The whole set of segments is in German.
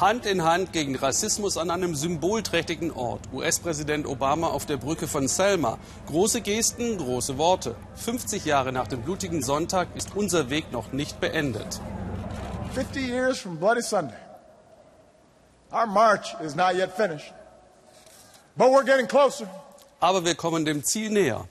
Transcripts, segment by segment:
Hand in Hand gegen Rassismus an einem symbolträchtigen Ort. US-Präsident Obama auf der Brücke von Selma. Große Gesten, große Worte. 50 Jahre nach dem blutigen Sonntag ist unser Weg noch nicht beendet. 50 years from Bloody Sunday. Our march is not yet finished. But we're getting closer. Aber wir kommen dem Ziel näher.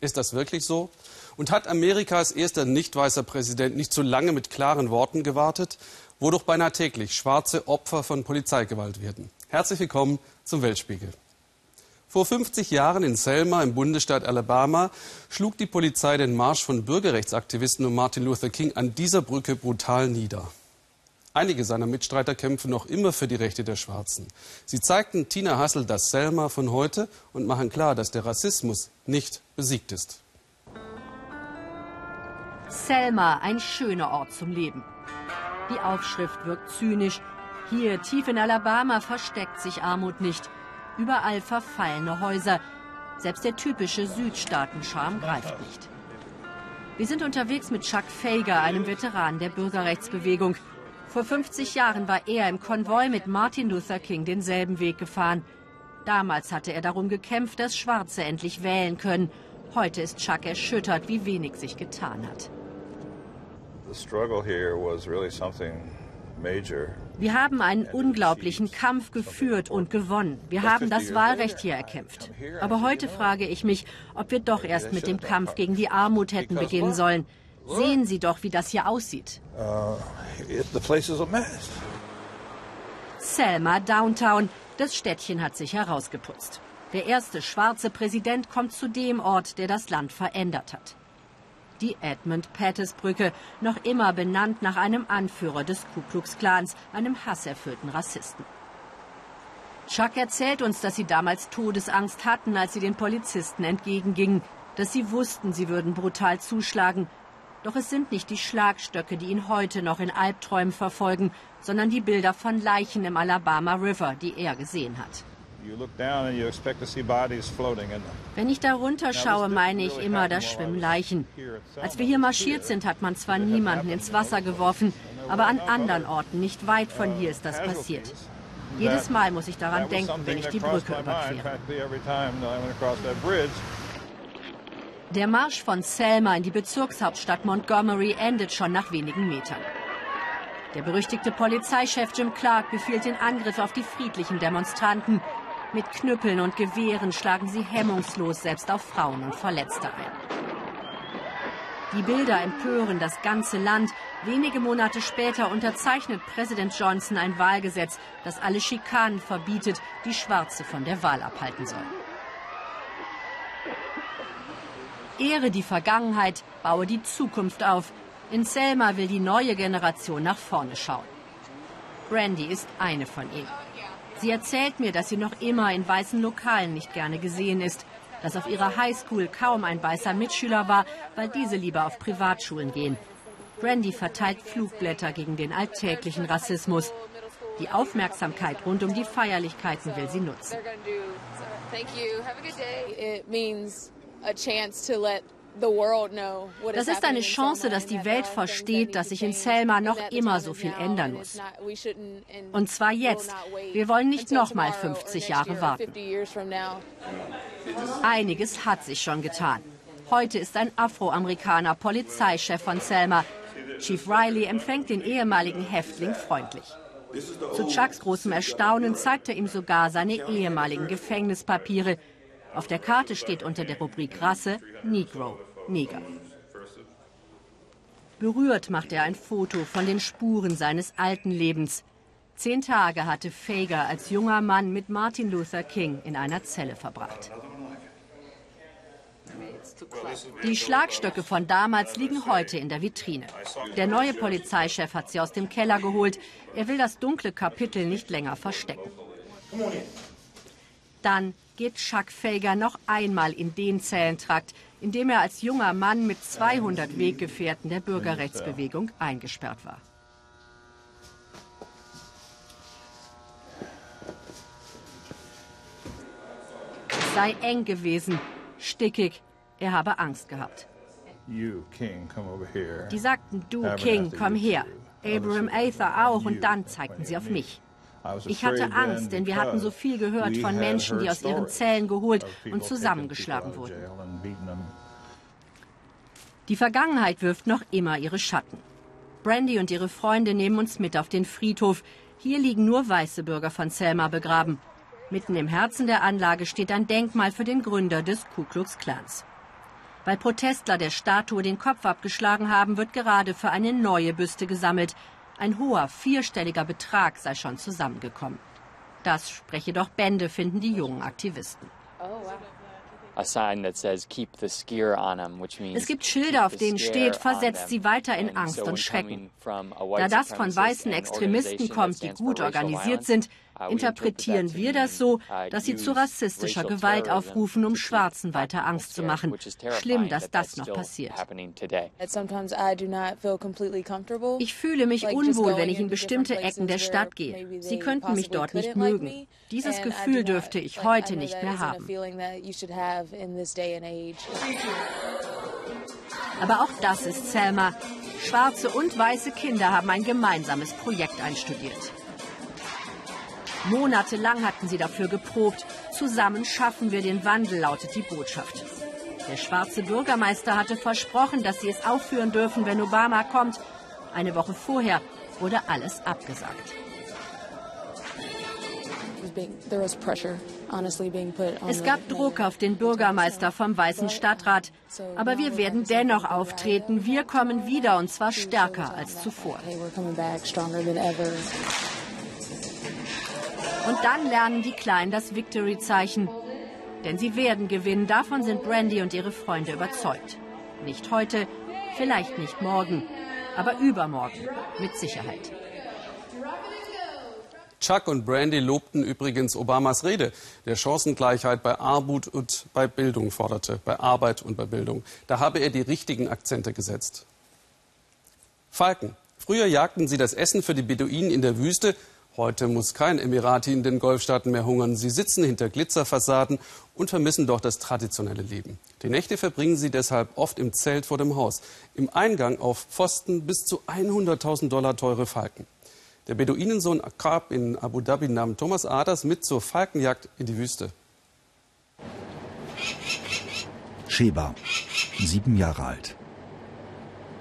Ist das wirklich so? Und hat Amerikas erster nicht weißer Präsident nicht zu lange mit klaren Worten gewartet? wodurch beinahe täglich schwarze Opfer von Polizeigewalt werden. Herzlich willkommen zum Weltspiegel. Vor 50 Jahren in Selma im Bundesstaat Alabama schlug die Polizei den Marsch von Bürgerrechtsaktivisten um Martin Luther King an dieser Brücke brutal nieder. Einige seiner Mitstreiter kämpfen noch immer für die Rechte der Schwarzen. Sie zeigten Tina Hassel das Selma von heute und machen klar, dass der Rassismus nicht besiegt ist. Selma, ein schöner Ort zum Leben. Die Aufschrift wirkt zynisch. Hier, tief in Alabama, versteckt sich Armut nicht. Überall verfallene Häuser. Selbst der typische Südstaatenscharm greift nicht. Wir sind unterwegs mit Chuck Fager, einem Veteran der Bürgerrechtsbewegung. Vor 50 Jahren war er im Konvoi mit Martin Luther King denselben Weg gefahren. Damals hatte er darum gekämpft, dass Schwarze endlich wählen können. Heute ist Chuck erschüttert, wie wenig sich getan hat. Wir haben einen unglaublichen Kampf geführt und gewonnen. Wir haben das Wahlrecht hier erkämpft. Aber heute frage ich mich, ob wir doch erst mit dem Kampf gegen die Armut hätten beginnen sollen. Sehen Sie doch, wie das hier aussieht. Uh, Selma Downtown. Das Städtchen hat sich herausgeputzt. Der erste schwarze Präsident kommt zu dem Ort, der das Land verändert hat die Edmund Pettus Brücke, noch immer benannt nach einem Anführer des Ku Klux Klans, einem hasserfüllten Rassisten. Chuck erzählt uns, dass sie damals Todesangst hatten, als sie den Polizisten entgegengingen, dass sie wussten, sie würden brutal zuschlagen. Doch es sind nicht die Schlagstöcke, die ihn heute noch in Albträumen verfolgen, sondern die Bilder von Leichen im Alabama River, die er gesehen hat. Wenn ich darunter schaue, meine ich immer, da schwimmen Leichen. Als wir hier marschiert sind, hat man zwar niemanden ins Wasser geworfen, aber an anderen Orten, nicht weit von hier, ist das passiert. Jedes Mal muss ich daran denken, wenn ich die Brücke überquere. Der Marsch von Selma in die Bezirkshauptstadt Montgomery endet schon nach wenigen Metern. Der berüchtigte Polizeichef Jim Clark befiehlt den Angriff auf die friedlichen Demonstranten. Mit Knüppeln und Gewehren schlagen sie hemmungslos selbst auf Frauen und Verletzte ein. Die Bilder empören das ganze Land. Wenige Monate später unterzeichnet Präsident Johnson ein Wahlgesetz, das alle Schikanen verbietet, die Schwarze von der Wahl abhalten sollen. Ehre die Vergangenheit, baue die Zukunft auf. In Selma will die neue Generation nach vorne schauen. Brandy ist eine von ihnen. Sie erzählt mir, dass sie noch immer in weißen Lokalen nicht gerne gesehen ist, dass auf ihrer Highschool kaum ein weißer Mitschüler war, weil diese lieber auf Privatschulen gehen. Brandy verteilt Flugblätter gegen den alltäglichen Rassismus. Die Aufmerksamkeit rund um die Feierlichkeiten will sie nutzen. Das ist eine Chance, dass die Welt versteht, dass sich in Selma noch immer so viel ändern muss. Und zwar jetzt. Wir wollen nicht noch mal 50 Jahre warten. Einiges hat sich schon getan. Heute ist ein Afroamerikaner Polizeichef von Selma. Chief Riley empfängt den ehemaligen Häftling freundlich. Zu Chucks großem Erstaunen zeigt er ihm sogar seine ehemaligen Gefängnispapiere, auf der Karte steht unter der Rubrik Rasse Negro, Neger. Berührt macht er ein Foto von den Spuren seines alten Lebens. Zehn Tage hatte Fager als junger Mann mit Martin Luther King in einer Zelle verbracht. Die Schlagstöcke von damals liegen heute in der Vitrine. Der neue Polizeichef hat sie aus dem Keller geholt. Er will das dunkle Kapitel nicht länger verstecken. Dann geht Chuck Fager noch einmal in den Zellentrakt, in dem er als junger Mann mit 200 Weggefährten der Bürgerrechtsbewegung eingesperrt war. Es sei eng gewesen, stickig, er habe Angst gehabt. Die sagten, du King, komm her. Abraham Aether auch und dann zeigten sie auf mich. Ich hatte Angst, denn wir hatten so viel gehört von Menschen, die aus ihren Zellen geholt und zusammengeschlagen wurden. Die Vergangenheit wirft noch immer ihre Schatten. Brandy und ihre Freunde nehmen uns mit auf den Friedhof. Hier liegen nur weiße Bürger von Selma begraben. Mitten im Herzen der Anlage steht ein Denkmal für den Gründer des Ku Klux Klans. Weil Protestler der Statue den Kopf abgeschlagen haben, wird gerade für eine neue Büste gesammelt. Ein hoher, vierstelliger Betrag sei schon zusammengekommen. Das spreche doch Bände, finden die jungen Aktivisten. Es gibt Schilder, auf denen steht, versetzt sie weiter in Angst und Schrecken. Da das von weißen Extremisten kommt, die gut organisiert sind, interpretieren wir das so, dass sie zu rassistischer Gewalt aufrufen, um Schwarzen weiter Angst zu machen. Schlimm, dass das noch passiert. Ich fühle mich unwohl, wenn ich in bestimmte Ecken der Stadt gehe. Sie könnten mich dort nicht mögen. Dieses Gefühl dürfte ich heute nicht mehr haben. Aber auch das ist Selma. Schwarze und weiße Kinder haben ein gemeinsames Projekt einstudiert. Monatelang hatten sie dafür geprobt. Zusammen schaffen wir den Wandel, lautet die Botschaft. Der schwarze Bürgermeister hatte versprochen, dass sie es aufführen dürfen, wenn Obama kommt. Eine Woche vorher wurde alles abgesagt. Es gab Druck auf den Bürgermeister vom Weißen Stadtrat. Aber wir werden dennoch auftreten. Wir kommen wieder und zwar stärker als zuvor. Und dann lernen die Kleinen das Victory-Zeichen. Denn sie werden gewinnen, davon sind Brandy und ihre Freunde überzeugt. Nicht heute, vielleicht nicht morgen, aber übermorgen, mit Sicherheit. Chuck und Brandy lobten übrigens Obamas Rede, der Chancengleichheit bei Armut und bei Bildung forderte, bei Arbeit und bei Bildung. Da habe er die richtigen Akzente gesetzt. Falken. Früher jagten sie das Essen für die Beduinen in der Wüste, Heute muss kein Emirati in den Golfstaaten mehr hungern. Sie sitzen hinter Glitzerfassaden und vermissen doch das traditionelle Leben. Die Nächte verbringen sie deshalb oft im Zelt vor dem Haus. Im Eingang auf Pfosten bis zu 100.000 Dollar teure Falken. Der Beduinensohn Akab in Abu Dhabi nahm Thomas Aders mit zur Falkenjagd in die Wüste. Sheba, sieben Jahre alt.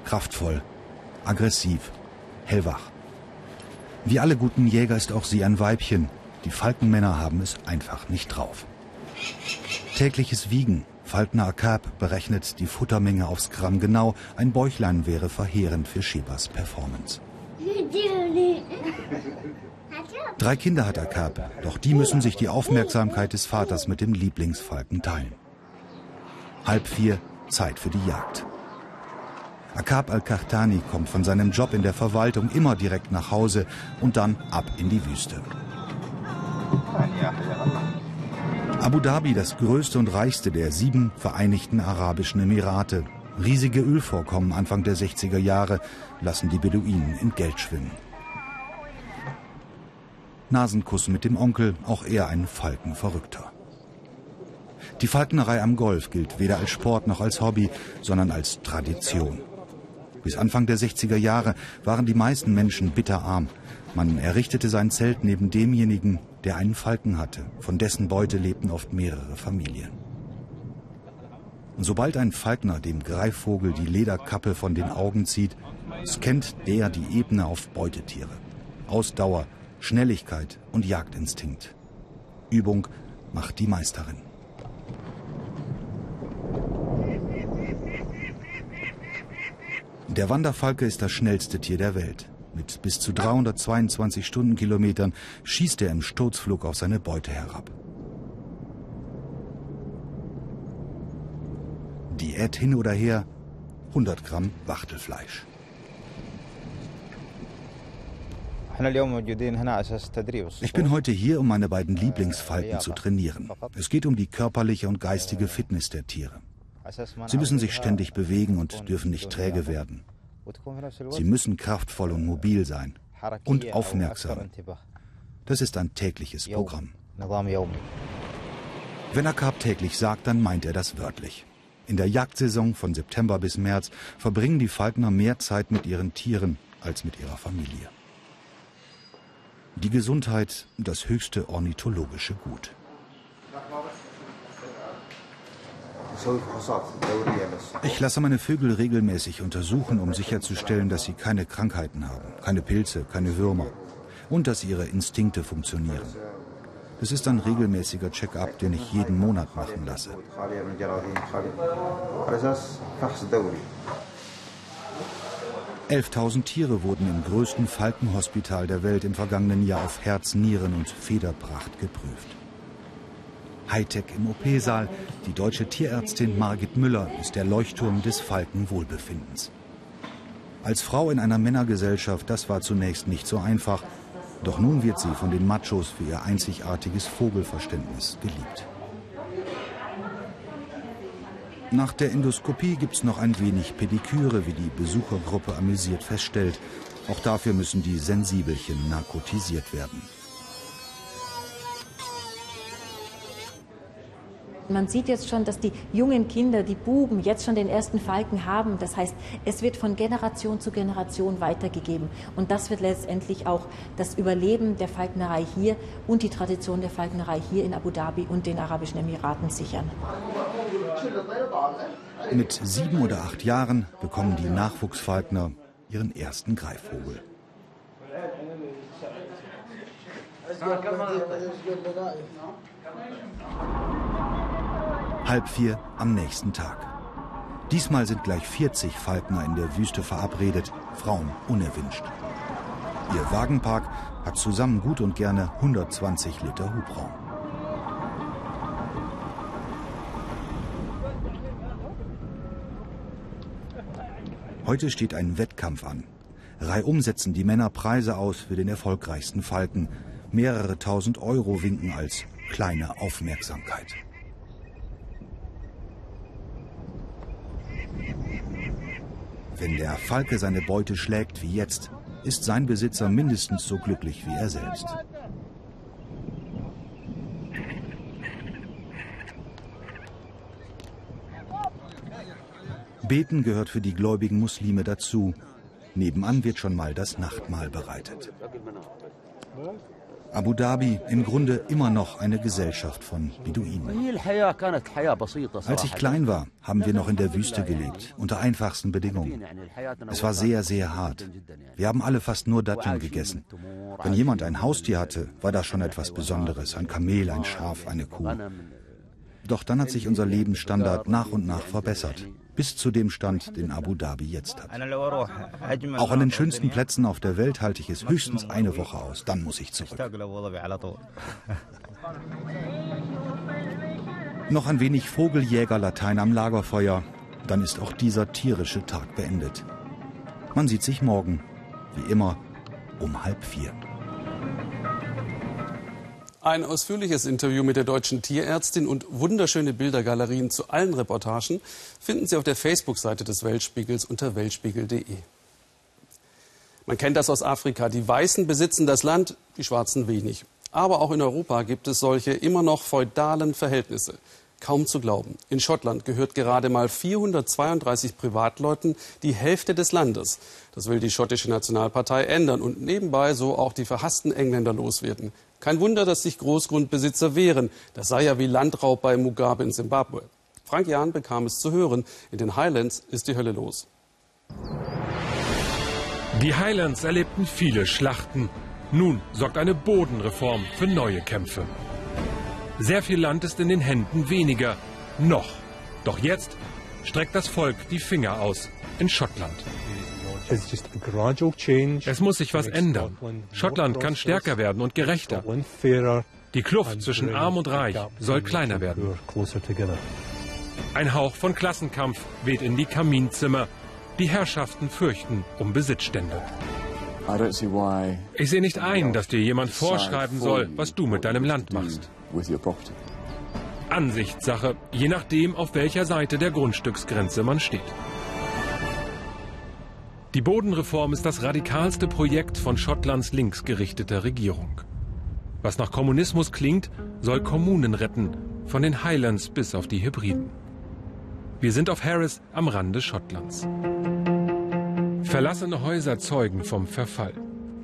Kraftvoll, aggressiv, hellwach. Wie alle guten Jäger ist auch sie ein Weibchen. Die Falkenmänner haben es einfach nicht drauf. Tägliches Wiegen. Falkner Akab berechnet die Futtermenge aufs Gramm genau. Ein Bäuchlein wäre verheerend für Shebas Performance. Drei Kinder hat Akab, doch die müssen sich die Aufmerksamkeit des Vaters mit dem Lieblingsfalken teilen. Halb vier, Zeit für die Jagd. Akab al-Kahtani kommt von seinem Job in der Verwaltung immer direkt nach Hause und dann ab in die Wüste. Abu Dhabi, das größte und reichste der sieben Vereinigten Arabischen Emirate. Riesige Ölvorkommen Anfang der 60er Jahre lassen die Beduinen in Geld schwimmen. Nasenkuss mit dem Onkel, auch er ein Falkenverrückter. Die Falknerei am Golf gilt weder als Sport noch als Hobby, sondern als Tradition. Bis Anfang der 60er Jahre waren die meisten Menschen bitterarm. Man errichtete sein Zelt neben demjenigen, der einen Falken hatte. Von dessen Beute lebten oft mehrere Familien. Und sobald ein Falkner dem Greifvogel die Lederkappe von den Augen zieht, scannt der die Ebene auf Beutetiere. Ausdauer, Schnelligkeit und Jagdinstinkt. Übung macht die Meisterin. Der Wanderfalke ist das schnellste Tier der Welt. Mit bis zu 322 Stundenkilometern schießt er im Sturzflug auf seine Beute herab. Diät hin oder her, 100 Gramm Wachtelfleisch. Ich bin heute hier, um meine beiden Lieblingsfalken zu trainieren. Es geht um die körperliche und geistige Fitness der Tiere. Sie müssen sich ständig bewegen und dürfen nicht träge werden. Sie müssen kraftvoll und mobil sein und aufmerksam. Das ist ein tägliches Programm. Wenn Akab täglich sagt, dann meint er das wörtlich. In der Jagdsaison von September bis März verbringen die Falkner mehr Zeit mit ihren Tieren als mit ihrer Familie. Die Gesundheit das höchste ornithologische Gut. Ich lasse meine Vögel regelmäßig untersuchen, um sicherzustellen, dass sie keine Krankheiten haben, keine Pilze, keine Würmer und dass ihre Instinkte funktionieren. Es ist ein regelmäßiger Check-up, den ich jeden Monat machen lasse. 11.000 Tiere wurden im größten Falkenhospital der Welt im vergangenen Jahr auf Herz, Nieren und Federpracht geprüft. Hightech im OP-Saal. Die deutsche Tierärztin Margit Müller ist der Leuchtturm des Falkenwohlbefindens. Als Frau in einer Männergesellschaft, das war zunächst nicht so einfach. Doch nun wird sie von den Machos für ihr einzigartiges Vogelverständnis geliebt. Nach der Endoskopie gibt es noch ein wenig Pediküre, wie die Besuchergruppe amüsiert feststellt. Auch dafür müssen die Sensibelchen narkotisiert werden. Man sieht jetzt schon, dass die jungen Kinder, die Buben, jetzt schon den ersten Falken haben. Das heißt, es wird von Generation zu Generation weitergegeben. Und das wird letztendlich auch das Überleben der Falknerei hier und die Tradition der Falknerei hier in Abu Dhabi und den Arabischen Emiraten sichern. Mit sieben oder acht Jahren bekommen die Nachwuchsfalkner ihren ersten Greifvogel. Halb vier am nächsten Tag. Diesmal sind gleich 40 Falkner in der Wüste verabredet, Frauen unerwünscht. Ihr Wagenpark hat zusammen gut und gerne 120 Liter Hubraum. Heute steht ein Wettkampf an. Reihum setzen die Männer Preise aus für den erfolgreichsten Falken. Mehrere tausend Euro winken als kleine Aufmerksamkeit. Wenn der Falke seine Beute schlägt wie jetzt, ist sein Besitzer mindestens so glücklich wie er selbst. Beten gehört für die gläubigen Muslime dazu. Nebenan wird schon mal das Nachtmahl bereitet. Abu Dhabi im Grunde immer noch eine Gesellschaft von Beduinen. Als ich klein war, haben wir noch in der Wüste gelebt, unter einfachsten Bedingungen. Es war sehr, sehr hart. Wir haben alle fast nur Datteln gegessen. Wenn jemand ein Haustier hatte, war das schon etwas Besonderes. Ein Kamel, ein Schaf, eine Kuh. Doch dann hat sich unser Lebensstandard nach und nach verbessert bis zu dem Stand, den Abu Dhabi jetzt hat. Auch an den schönsten Plätzen auf der Welt halte ich es höchstens eine Woche aus, dann muss ich zurück. Noch ein wenig Vogeljägerlatein am Lagerfeuer, dann ist auch dieser tierische Tag beendet. Man sieht sich morgen, wie immer, um halb vier. Ein ausführliches Interview mit der deutschen Tierärztin und wunderschöne Bildergalerien zu allen Reportagen finden Sie auf der Facebook-Seite des Weltspiegels unter weltspiegel.de. Man kennt das aus Afrika. Die Weißen besitzen das Land, die Schwarzen wenig. Aber auch in Europa gibt es solche immer noch feudalen Verhältnisse. Kaum zu glauben. In Schottland gehört gerade mal 432 Privatleuten die Hälfte des Landes. Das will die schottische Nationalpartei ändern und nebenbei so auch die verhassten Engländer loswerden. Kein Wunder, dass sich Großgrundbesitzer wehren. Das sei ja wie Landraub bei Mugabe in Simbabwe. Frank Jahn bekam es zu hören. In den Highlands ist die Hölle los. Die Highlands erlebten viele Schlachten. Nun sorgt eine Bodenreform für neue Kämpfe. Sehr viel Land ist in den Händen weniger. Noch. Doch jetzt streckt das Volk die Finger aus in Schottland. Es muss sich was ändern. Schottland kann stärker werden und gerechter. Die Kluft zwischen Arm und Reich soll kleiner werden. Ein Hauch von Klassenkampf weht in die Kaminzimmer. Die Herrschaften fürchten um Besitzstände. Ich sehe nicht ein, dass dir jemand vorschreiben soll, was du mit deinem Land machst. Ansichtssache, je nachdem, auf welcher Seite der Grundstücksgrenze man steht. Die Bodenreform ist das radikalste Projekt von Schottlands linksgerichteter Regierung. Was nach Kommunismus klingt, soll Kommunen retten, von den Highlands bis auf die Hybriden. Wir sind auf Harris am Rande Schottlands. Verlassene Häuser zeugen vom Verfall.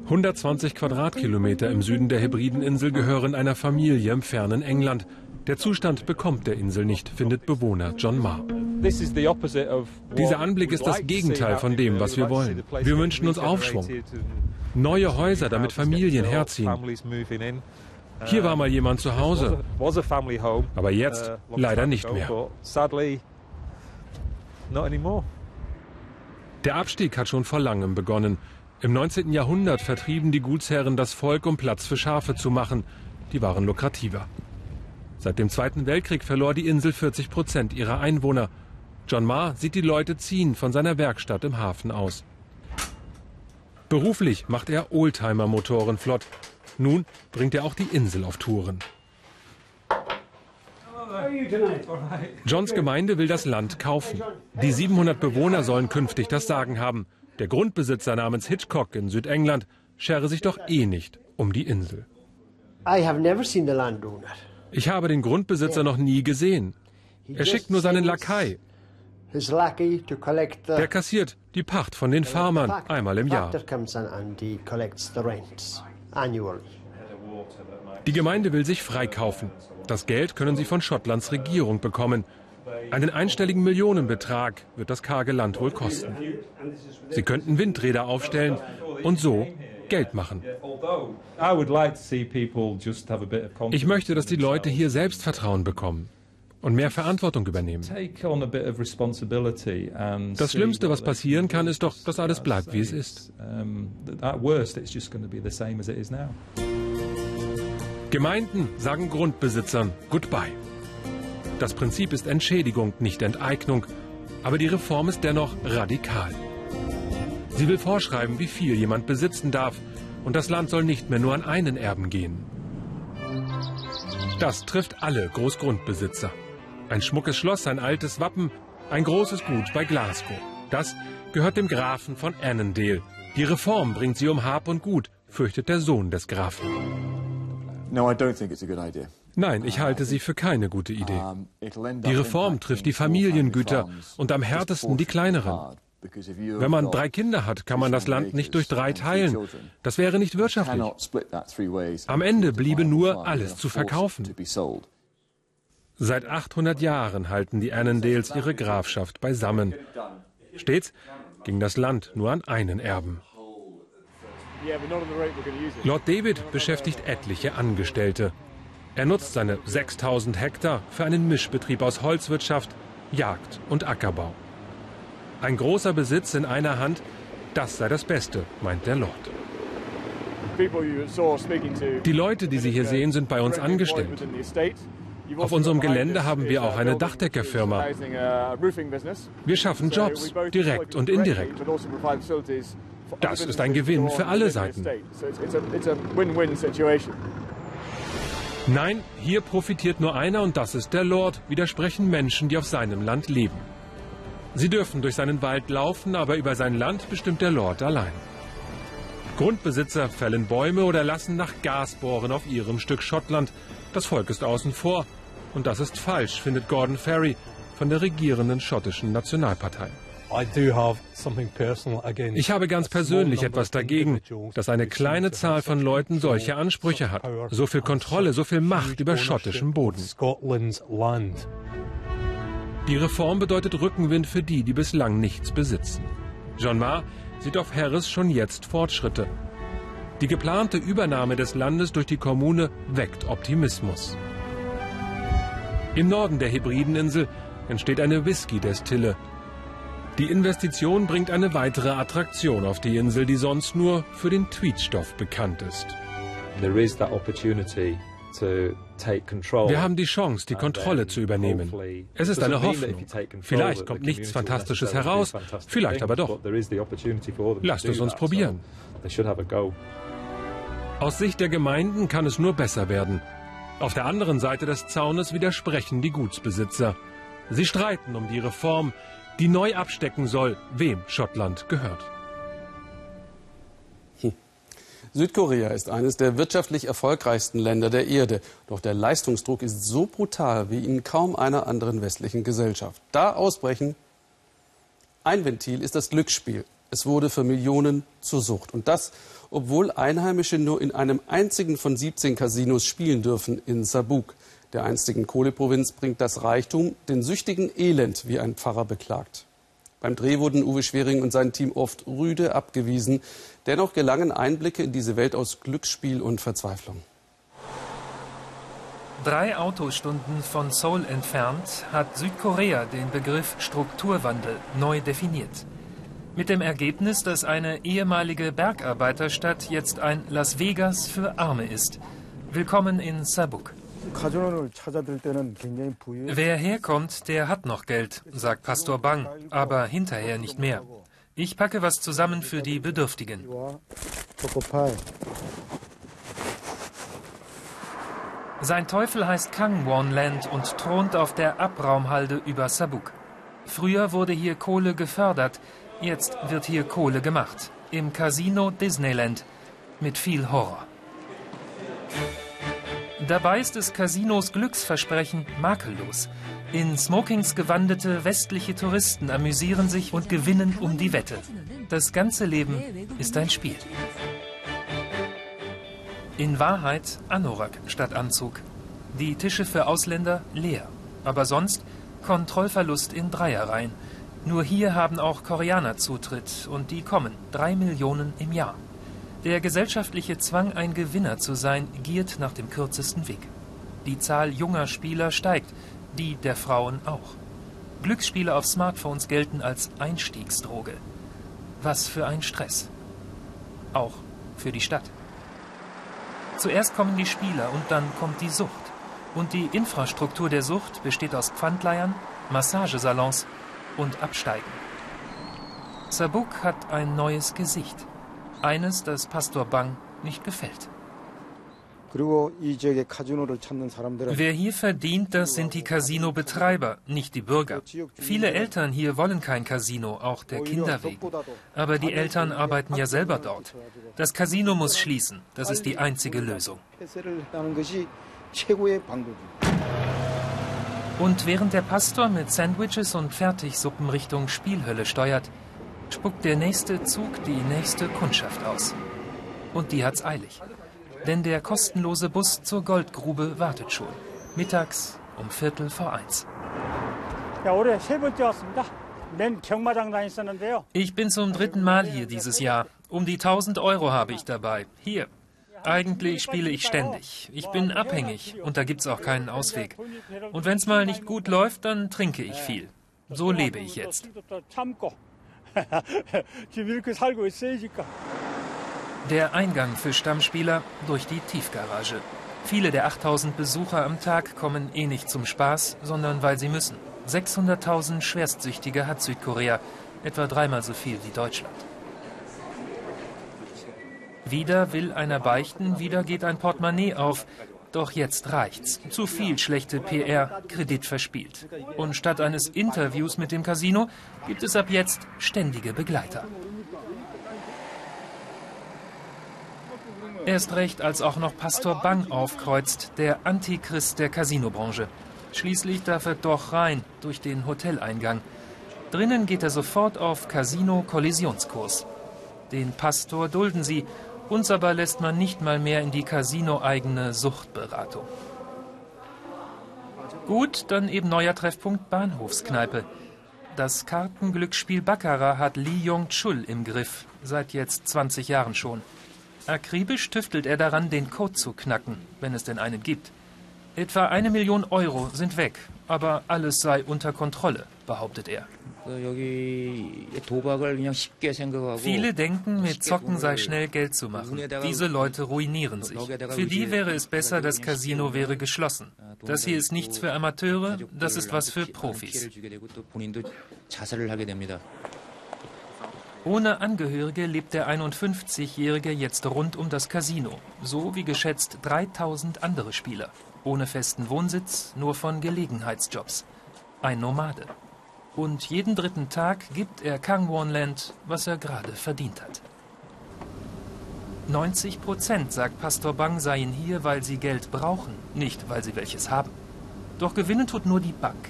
120 Quadratkilometer im Süden der Hebrideninsel gehören einer Familie im fernen England. Der Zustand bekommt der Insel nicht, findet Bewohner John Marr. Dieser Anblick ist das Gegenteil von dem, was wir wollen. Wir wünschen uns Aufschwung. Neue Häuser, damit Familien herziehen. Hier war mal jemand zu Hause, aber jetzt leider nicht mehr. Der Abstieg hat schon vor langem begonnen. Im 19. Jahrhundert vertrieben die Gutsherren das Volk, um Platz für Schafe zu machen. Die waren lukrativer. Seit dem Zweiten Weltkrieg verlor die Insel 40 Prozent ihrer Einwohner. John Marr sieht die Leute ziehen von seiner Werkstatt im Hafen aus. Beruflich macht er Oldtimer-Motoren flott. Nun bringt er auch die Insel auf Touren. Johns Gemeinde will das Land kaufen. Die 700 Bewohner sollen künftig das Sagen haben. Der Grundbesitzer namens Hitchcock in Südengland schere sich doch eh nicht um die Insel. Ich habe den Grundbesitzer noch nie gesehen. Er schickt nur seinen Lakai. Der kassiert die Pacht von den Farmern einmal im Jahr. Die Gemeinde will sich freikaufen. Das Geld können sie von Schottlands Regierung bekommen. Einen einstelligen Millionenbetrag wird das karge Land wohl kosten. Sie könnten Windräder aufstellen und so Geld machen. Ich möchte, dass die Leute hier Selbstvertrauen bekommen und mehr Verantwortung übernehmen. Das Schlimmste, was passieren kann, ist doch, dass alles bleibt, wie es ist. Gemeinden sagen Grundbesitzern Goodbye. Das Prinzip ist Entschädigung, nicht Enteignung. Aber die Reform ist dennoch radikal. Sie will vorschreiben, wie viel jemand besitzen darf. Und das Land soll nicht mehr nur an einen Erben gehen. Das trifft alle Großgrundbesitzer. Ein schmuckes Schloss, ein altes Wappen, ein großes Gut bei Glasgow. Das gehört dem Grafen von Annandale. Die Reform bringt sie um Hab und Gut, fürchtet der Sohn des Grafen. Nein, ich halte sie für keine gute Idee. Die Reform trifft die Familiengüter und am härtesten die kleineren. Wenn man drei Kinder hat, kann man das Land nicht durch drei teilen. Das wäre nicht wirtschaftlich. Am Ende bliebe nur alles zu verkaufen. Seit 800 Jahren halten die Annandales ihre Grafschaft beisammen. Stets ging das Land nur an einen Erben. Lord David beschäftigt etliche Angestellte. Er nutzt seine 6000 Hektar für einen Mischbetrieb aus Holzwirtschaft, Jagd und Ackerbau. Ein großer Besitz in einer Hand, das sei das Beste, meint der Lord. Die Leute, die Sie hier sehen, sind bei uns angestellt. Auf unserem Gelände haben wir auch eine Dachdeckerfirma. Wir schaffen Jobs, direkt und indirekt. Das ist ein Gewinn für alle Seiten. Nein, hier profitiert nur einer und das ist der Lord, widersprechen Menschen, die auf seinem Land leben. Sie dürfen durch seinen Wald laufen, aber über sein Land bestimmt der Lord allein. Grundbesitzer fällen Bäume oder lassen nach Gas bohren auf ihrem Stück Schottland. Das Volk ist außen vor. Und das ist falsch, findet Gordon Ferry von der regierenden schottischen Nationalpartei. Ich habe ganz persönlich etwas dagegen, dass eine kleine Zahl von Leuten solche Ansprüche hat. So viel Kontrolle, so viel Macht über schottischem Boden. Die Reform bedeutet Rückenwind für die, die bislang nichts besitzen. John Marr sieht auf Harris schon jetzt Fortschritte. Die geplante Übernahme des Landes durch die Kommune weckt Optimismus. Im Norden der Hebrideninsel entsteht eine Whisky-Destille, die Investition bringt eine weitere Attraktion auf die Insel, die sonst nur für den Tweetstoff bekannt ist. Wir haben die Chance, die Kontrolle zu übernehmen. Es ist eine Hoffnung. Vielleicht kommt nichts Fantastisches heraus, vielleicht aber doch. Lasst es uns probieren. Aus Sicht der Gemeinden kann es nur besser werden. Auf der anderen Seite des Zaunes widersprechen die Gutsbesitzer. Sie streiten um die Reform, die neu abstecken soll, wem Schottland gehört. Hm. Südkorea ist eines der wirtschaftlich erfolgreichsten Länder der Erde. Doch der Leistungsdruck ist so brutal wie in kaum einer anderen westlichen Gesellschaft. Da ausbrechen. Ein Ventil ist das Glücksspiel. Es wurde für Millionen zur Sucht. Und das, obwohl Einheimische nur in einem einzigen von 17 Casinos spielen dürfen in Sabuk. Der einstigen Kohleprovinz bringt das Reichtum den Süchtigen Elend, wie ein Pfarrer beklagt. Beim Dreh wurden Uwe Schwering und sein Team oft rüde abgewiesen. Dennoch gelangen Einblicke in diese Welt aus Glücksspiel und Verzweiflung. Drei Autostunden von Seoul entfernt hat Südkorea den Begriff Strukturwandel neu definiert. Mit dem Ergebnis, dass eine ehemalige Bergarbeiterstadt jetzt ein Las Vegas für Arme ist. Willkommen in Sabuk. Wer herkommt, der hat noch Geld, sagt Pastor Bang, aber hinterher nicht mehr. Ich packe was zusammen für die Bedürftigen. Sein Teufel heißt Kangwon Land und thront auf der Abraumhalde über Sabuk. Früher wurde hier Kohle gefördert, jetzt wird hier Kohle gemacht. Im Casino Disneyland. Mit viel Horror. Dabei ist des Casinos Glücksversprechen makellos. In Smokings gewandete westliche Touristen amüsieren sich und gewinnen um die Wette. Das ganze Leben ist ein Spiel. In Wahrheit Anorak statt Anzug. Die Tische für Ausländer leer. Aber sonst Kontrollverlust in Dreierreihen. Nur hier haben auch Koreaner Zutritt und die kommen. Drei Millionen im Jahr. Der gesellschaftliche Zwang, ein Gewinner zu sein, giert nach dem kürzesten Weg. Die Zahl junger Spieler steigt, die der Frauen auch. Glücksspiele auf Smartphones gelten als Einstiegsdroge. Was für ein Stress. Auch für die Stadt. Zuerst kommen die Spieler und dann kommt die Sucht. Und die Infrastruktur der Sucht besteht aus Pfandleiern, Massagesalons und Absteigen. Sabuk hat ein neues Gesicht. Eines, das Pastor Bang nicht gefällt. Wer hier verdient, das sind die Casino-Betreiber, nicht die Bürger. Viele Eltern hier wollen kein Casino, auch der Kinder wegen. Aber die Eltern arbeiten ja selber dort. Das Casino muss schließen. Das ist die einzige Lösung. Und während der Pastor mit Sandwiches und Fertigsuppen Richtung Spielhölle steuert, spuckt der nächste Zug die nächste Kundschaft aus. Und die hat's eilig. Denn der kostenlose Bus zur Goldgrube wartet schon. Mittags um Viertel vor eins. Ich bin zum dritten Mal hier dieses Jahr. Um die 1000 Euro habe ich dabei. Hier. Eigentlich spiele ich ständig. Ich bin abhängig und da gibt's auch keinen Ausweg. Und wenn's mal nicht gut läuft, dann trinke ich viel. So lebe ich jetzt. Der Eingang für Stammspieler durch die Tiefgarage. Viele der 8000 Besucher am Tag kommen eh nicht zum Spaß, sondern weil sie müssen. 600.000 Schwerstsüchtige hat Südkorea, etwa dreimal so viel wie Deutschland. Wieder will einer beichten, wieder geht ein Portemonnaie auf. Doch jetzt reicht's. Zu viel schlechte PR, Kredit verspielt. Und statt eines Interviews mit dem Casino gibt es ab jetzt ständige Begleiter. Erst recht, als auch noch Pastor Bang aufkreuzt, der Antichrist der Casinobranche. Schließlich darf er doch rein, durch den Hoteleingang. Drinnen geht er sofort auf Casino-Kollisionskurs. Den Pastor dulden sie, uns aber lässt man nicht mal mehr in die Casino-eigene Suchtberatung. Gut, dann eben neuer Treffpunkt Bahnhofskneipe. Das Kartenglücksspiel Baccarat hat Lee Yong-chul im Griff, seit jetzt 20 Jahren schon. Akribisch tüftelt er daran, den Code zu knacken, wenn es denn einen gibt. Etwa eine Million Euro sind weg, aber alles sei unter Kontrolle, behauptet er. Viele denken, mit Zocken sei schnell Geld zu machen. Diese Leute ruinieren sich. Für die wäre es besser, das Casino wäre geschlossen. Das hier ist nichts für Amateure, das ist was für Profis. Ohne Angehörige lebt der 51-Jährige jetzt rund um das Casino, so wie geschätzt 3000 andere Spieler ohne festen Wohnsitz, nur von Gelegenheitsjobs. Ein Nomade. Und jeden dritten Tag gibt er Kangwonland, was er gerade verdient hat. 90 Prozent, sagt Pastor Bang, seien hier, weil sie Geld brauchen, nicht weil sie welches haben. Doch gewinnen tut nur die Bank.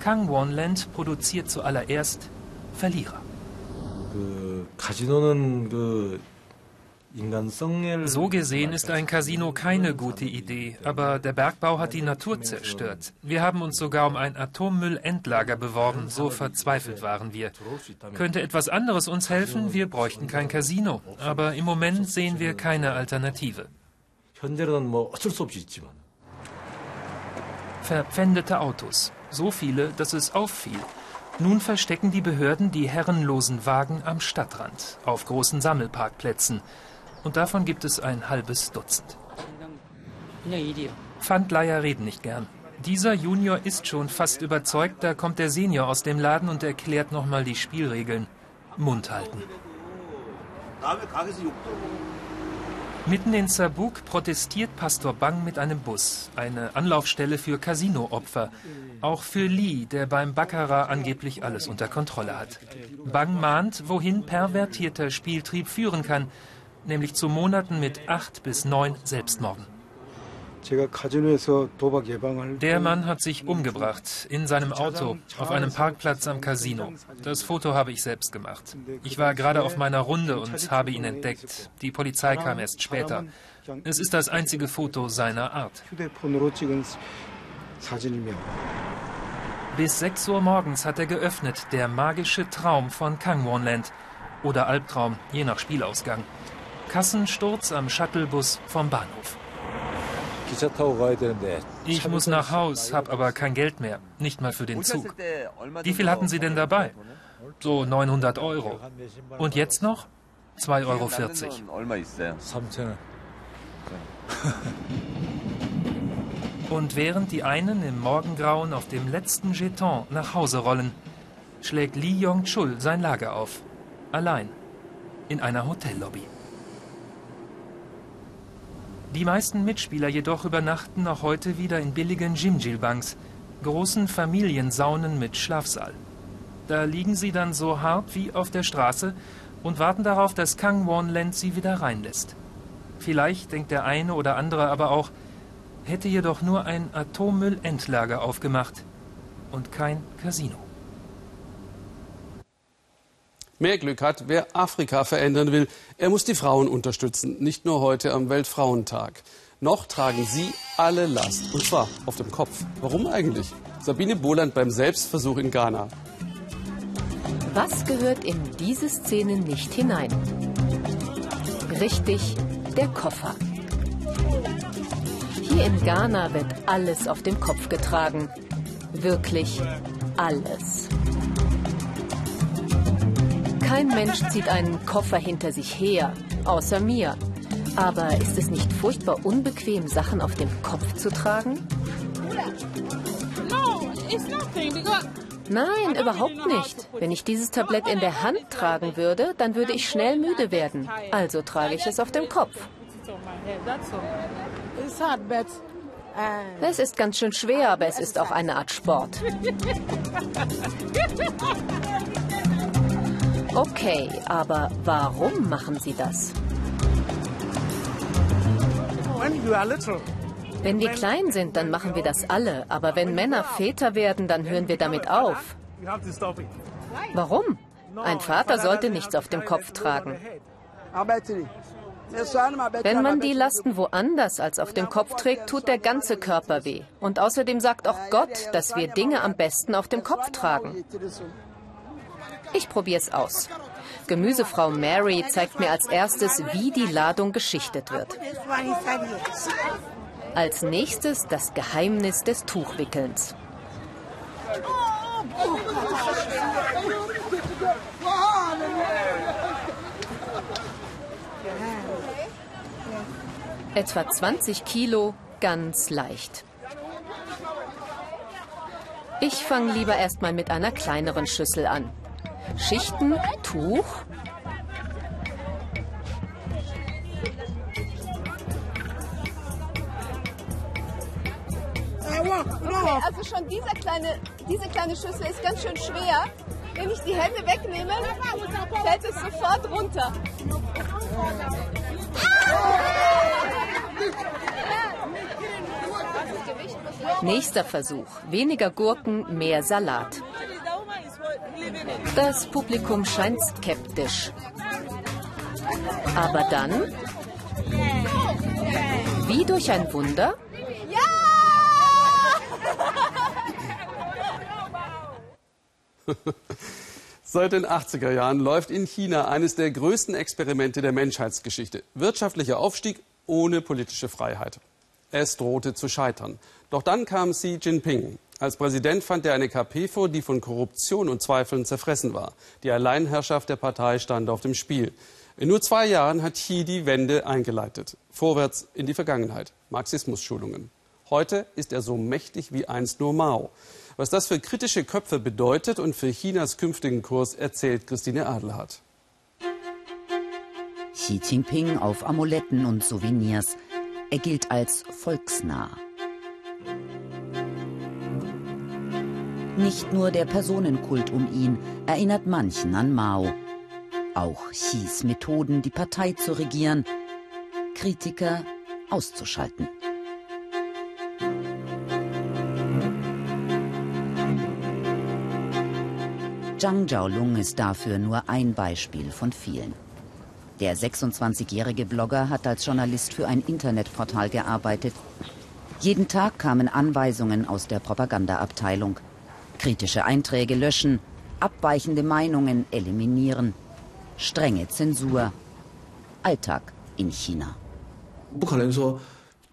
Kangwonland produziert zuallererst Verlierer. 그, so gesehen ist ein Casino keine gute Idee, aber der Bergbau hat die Natur zerstört. Wir haben uns sogar um ein Atommüllendlager beworben, so verzweifelt waren wir. Könnte etwas anderes uns helfen? Wir bräuchten kein Casino, aber im Moment sehen wir keine Alternative. Verpfändete Autos, so viele, dass es auffiel. Nun verstecken die Behörden die herrenlosen Wagen am Stadtrand, auf großen Sammelparkplätzen und davon gibt es ein halbes Dutzend. Pfandleiher reden nicht gern. Dieser Junior ist schon fast überzeugt, da kommt der Senior aus dem Laden und erklärt nochmal die Spielregeln. Mund halten. Mitten in Sabuk protestiert Pastor Bang mit einem Bus, eine Anlaufstelle für Casino-Opfer. Auch für Lee, der beim Baccarat angeblich alles unter Kontrolle hat. Bang mahnt, wohin pervertierter Spieltrieb führen kann nämlich zu Monaten mit acht bis neun Selbstmorden. Der Mann hat sich umgebracht in seinem Auto auf einem Parkplatz am Casino. Das Foto habe ich selbst gemacht. Ich war gerade auf meiner Runde und habe ihn entdeckt. Die Polizei kam erst später. Es ist das einzige Foto seiner Art. Bis 6 Uhr morgens hat er geöffnet, der magische Traum von Kangwonland. Oder Albtraum, je nach Spielausgang. Kassensturz am Shuttlebus vom Bahnhof. Ich muss nach Haus, habe aber kein Geld mehr, nicht mal für den Zug. Wie viel hatten Sie denn dabei? So 900 Euro. Und jetzt noch? 2,40 Euro. Und während die einen im Morgengrauen auf dem letzten Jeton nach Hause rollen, schlägt Lee Yong-chul sein Lager auf. Allein. In einer Hotellobby. Die meisten Mitspieler jedoch übernachten auch heute wieder in billigen Jimjilbangs, großen Familiensaunen mit Schlafsaal. Da liegen sie dann so hart wie auf der Straße und warten darauf, dass Kang Won Land sie wieder reinlässt. Vielleicht denkt der eine oder andere aber auch, hätte jedoch nur ein Atommüllendlager aufgemacht und kein Casino. Mehr Glück hat, wer Afrika verändern will. Er muss die Frauen unterstützen, nicht nur heute am Weltfrauentag. Noch tragen sie alle Last, und zwar auf dem Kopf. Warum eigentlich? Sabine Boland beim Selbstversuch in Ghana. Was gehört in diese Szene nicht hinein? Richtig, der Koffer. Hier in Ghana wird alles auf dem Kopf getragen. Wirklich alles. Kein Mensch zieht einen Koffer hinter sich her, außer mir. Aber ist es nicht furchtbar unbequem, Sachen auf dem Kopf zu tragen? Nein, überhaupt nicht. Wenn ich dieses Tablett in der Hand tragen würde, dann würde ich schnell müde werden. Also trage ich es auf dem Kopf. Es ist ganz schön schwer, aber es ist auch eine Art Sport. Okay, aber warum machen Sie das? Wenn wir klein sind, dann machen wir das alle. Aber wenn Männer Väter werden, dann hören wir damit auf. Warum? Ein Vater sollte nichts auf dem Kopf tragen. Wenn man die Lasten woanders als auf dem Kopf trägt, tut der ganze Körper weh. Und außerdem sagt auch Gott, dass wir Dinge am besten auf dem Kopf tragen. Ich probiere es aus. Gemüsefrau Mary zeigt mir als erstes, wie die Ladung geschichtet wird. Als nächstes das Geheimnis des Tuchwickelns. Etwa 20 Kilo, ganz leicht. Ich fange lieber erstmal mit einer kleineren Schüssel an. Schichten, Tuch. Okay, also schon diese kleine, diese kleine Schüssel ist ganz schön schwer. Wenn ich die Hände wegnehme, fällt es sofort runter. Nächster Versuch. Weniger Gurken, mehr Salat. Das Publikum scheint skeptisch. Aber dann, wie durch ein Wunder, Seit den 80er Jahren läuft in China eines der größten Experimente der Menschheitsgeschichte. Wirtschaftlicher Aufstieg ohne politische Freiheit. Es drohte zu scheitern. Doch dann kam Xi Jinping. Als Präsident fand er eine KP vor, die von Korruption und Zweifeln zerfressen war. Die Alleinherrschaft der Partei stand auf dem Spiel. In nur zwei Jahren hat Xi die Wende eingeleitet. Vorwärts in die Vergangenheit. Marxismus-Schulungen. Heute ist er so mächtig wie einst nur Mao. Was das für kritische Köpfe bedeutet und für Chinas künftigen Kurs, erzählt Christine Adelhardt. Xi Jinping auf Amuletten und Souvenirs. Er gilt als volksnah. Nicht nur der Personenkult um ihn erinnert manchen an Mao. Auch Xis Methoden, die Partei zu regieren, Kritiker auszuschalten. Zhang Jiaolong ist dafür nur ein Beispiel von vielen. Der 26-jährige Blogger hat als Journalist für ein Internetportal gearbeitet. Jeden Tag kamen Anweisungen aus der Propagandaabteilung. Kritische Einträge löschen, abweichende Meinungen eliminieren, strenge Zensur. Alltag in China.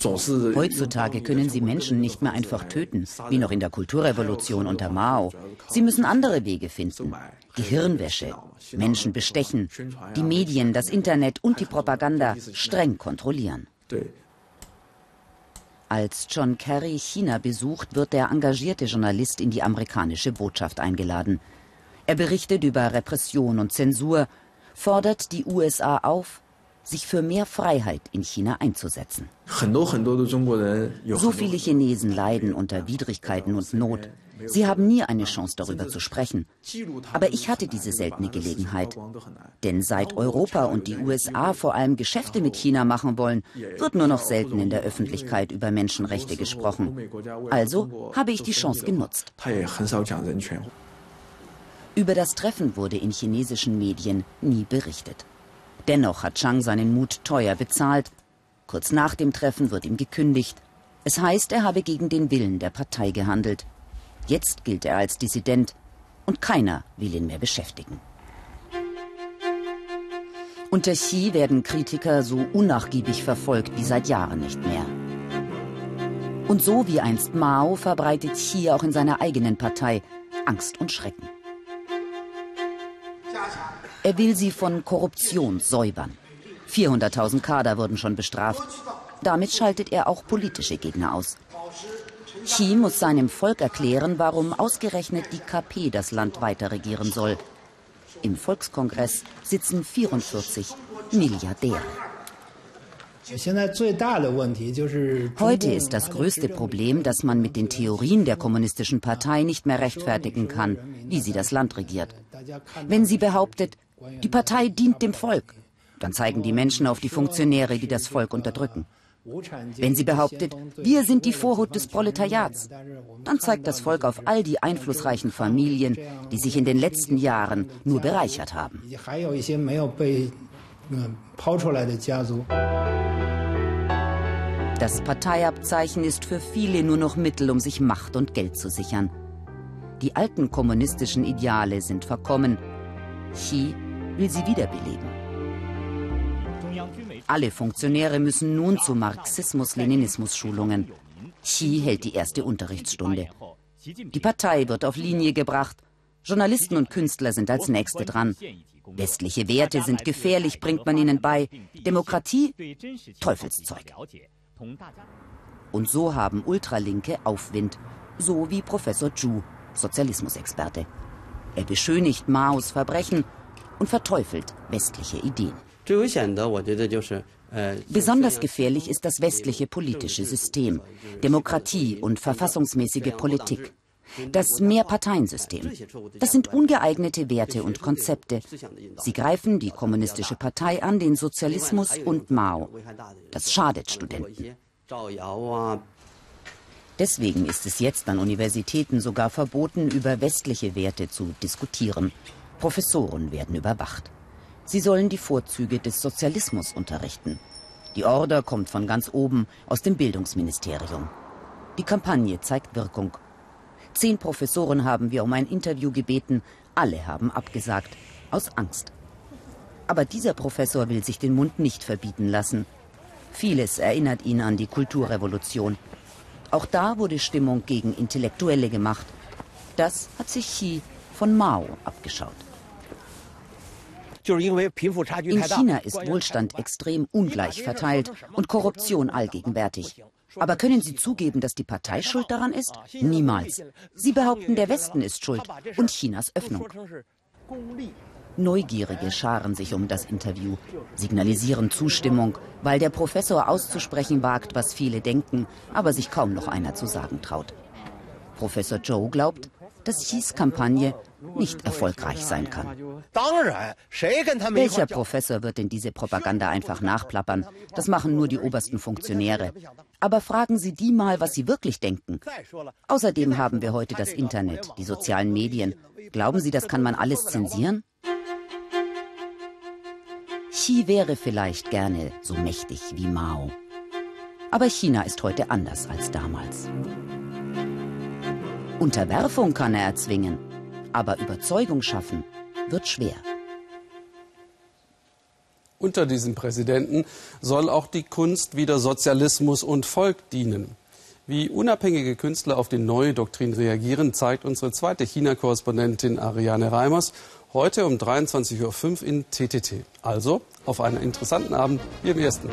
Heutzutage können sie Menschen nicht mehr einfach töten, wie noch in der Kulturrevolution unter Mao. Sie müssen andere Wege finden. Gehirnwäsche, Menschen bestechen, die Medien, das Internet und die Propaganda streng kontrollieren. Als John Kerry China besucht, wird der engagierte Journalist in die amerikanische Botschaft eingeladen. Er berichtet über Repression und Zensur, fordert die USA auf, sich für mehr Freiheit in China einzusetzen. So viele Chinesen leiden unter Widrigkeiten und Not. Sie haben nie eine Chance darüber zu sprechen. Aber ich hatte diese seltene Gelegenheit. Denn seit Europa und die USA vor allem Geschäfte mit China machen wollen, wird nur noch selten in der Öffentlichkeit über Menschenrechte gesprochen. Also habe ich die Chance genutzt. Über das Treffen wurde in chinesischen Medien nie berichtet. Dennoch hat Chang seinen Mut teuer bezahlt. Kurz nach dem Treffen wird ihm gekündigt. Es heißt, er habe gegen den Willen der Partei gehandelt. Jetzt gilt er als Dissident und keiner will ihn mehr beschäftigen. Unter Xi werden Kritiker so unnachgiebig verfolgt wie seit Jahren nicht mehr. Und so wie einst Mao verbreitet Xi auch in seiner eigenen Partei Angst und Schrecken. Er will sie von Korruption säubern. 400.000 Kader wurden schon bestraft. Damit schaltet er auch politische Gegner aus. Xi muss seinem Volk erklären, warum ausgerechnet die KP das Land weiter regieren soll. Im Volkskongress sitzen 44 Milliardäre. Heute ist das größte Problem, dass man mit den Theorien der kommunistischen Partei nicht mehr rechtfertigen kann, wie sie das Land regiert. Wenn sie behauptet, die Partei dient dem Volk. Dann zeigen die Menschen auf die Funktionäre, die das Volk unterdrücken. Wenn sie behauptet, wir sind die Vorhut des Proletariats, dann zeigt das Volk auf all die einflussreichen Familien, die sich in den letzten Jahren nur bereichert haben. Das Parteiabzeichen ist für viele nur noch Mittel, um sich Macht und Geld zu sichern. Die alten kommunistischen Ideale sind verkommen. Xi will sie wiederbeleben. Alle Funktionäre müssen nun zu Marxismus-Leninismus-Schulungen. Xi hält die erste Unterrichtsstunde. Die Partei wird auf Linie gebracht. Journalisten und Künstler sind als Nächste dran. Westliche Werte sind gefährlich, bringt man ihnen bei. Demokratie, Teufelszeug. Und so haben Ultralinke Aufwind, so wie Professor Zhu, Sozialismusexperte. Er beschönigt Maos Verbrechen und verteufelt westliche Ideen. Besonders gefährlich ist das westliche politische System, Demokratie und verfassungsmäßige Politik. Das Mehrparteiensystem. Das sind ungeeignete Werte und Konzepte. Sie greifen die Kommunistische Partei an, den Sozialismus und Mao. Das schadet Studenten. Deswegen ist es jetzt an Universitäten sogar verboten, über westliche Werte zu diskutieren. Professoren werden überwacht. Sie sollen die Vorzüge des Sozialismus unterrichten. Die Order kommt von ganz oben aus dem Bildungsministerium. Die Kampagne zeigt Wirkung. Zehn Professoren haben wir um ein Interview gebeten. Alle haben abgesagt. Aus Angst. Aber dieser Professor will sich den Mund nicht verbieten lassen. Vieles erinnert ihn an die Kulturrevolution. Auch da wurde Stimmung gegen Intellektuelle gemacht. Das hat sich Xi von Mao abgeschaut. In China ist Wohlstand extrem ungleich verteilt und Korruption allgegenwärtig. Aber können Sie zugeben, dass die Partei schuld daran ist? Niemals. Sie behaupten, der Westen ist schuld und Chinas Öffnung. Neugierige scharen sich um das Interview, signalisieren Zustimmung, weil der Professor auszusprechen wagt, was viele denken, aber sich kaum noch einer zu sagen traut. Professor Joe glaubt, dass Xis Kampagne nicht erfolgreich sein kann. Welcher Professor wird denn diese Propaganda einfach nachplappern? Das machen nur die obersten Funktionäre. Aber fragen Sie die mal, was sie wirklich denken. Außerdem haben wir heute das Internet, die sozialen Medien. Glauben Sie, das kann man alles zensieren? Xi wäre vielleicht gerne so mächtig wie Mao. Aber China ist heute anders als damals. Unterwerfung kann er erzwingen, aber Überzeugung schaffen wird schwer. Unter diesen Präsidenten soll auch die Kunst wieder Sozialismus und Volk dienen. Wie unabhängige Künstler auf die neue Doktrin reagieren, zeigt unsere zweite China-Korrespondentin Ariane Reimers heute um 23.05 Uhr in TTT. Also auf einen interessanten Abend hier im Ersten.